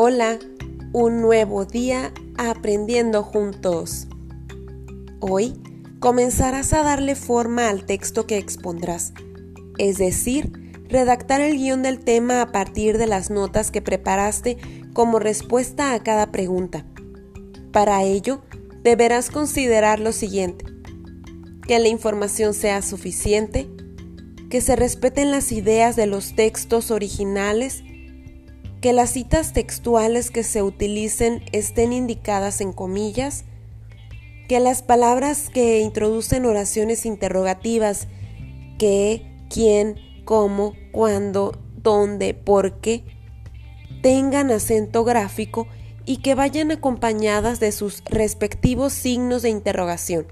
Hola, un nuevo día aprendiendo juntos. Hoy comenzarás a darle forma al texto que expondrás, es decir, redactar el guion del tema a partir de las notas que preparaste como respuesta a cada pregunta. Para ello, deberás considerar lo siguiente, que la información sea suficiente, que se respeten las ideas de los textos originales que las citas textuales que se utilicen estén indicadas en comillas, que las palabras que introducen oraciones interrogativas, qué, quién, cómo, cuándo, dónde, por qué, tengan acento gráfico y que vayan acompañadas de sus respectivos signos de interrogación.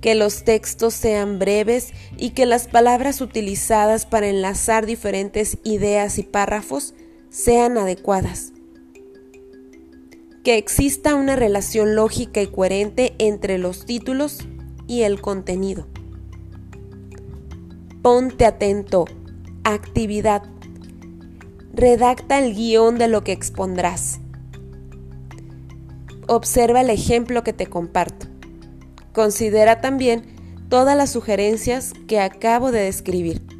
Que los textos sean breves y que las palabras utilizadas para enlazar diferentes ideas y párrafos sean adecuadas. Que exista una relación lógica y coherente entre los títulos y el contenido. Ponte atento. Actividad. Redacta el guion de lo que expondrás. Observa el ejemplo que te comparto. Considera también todas las sugerencias que acabo de describir.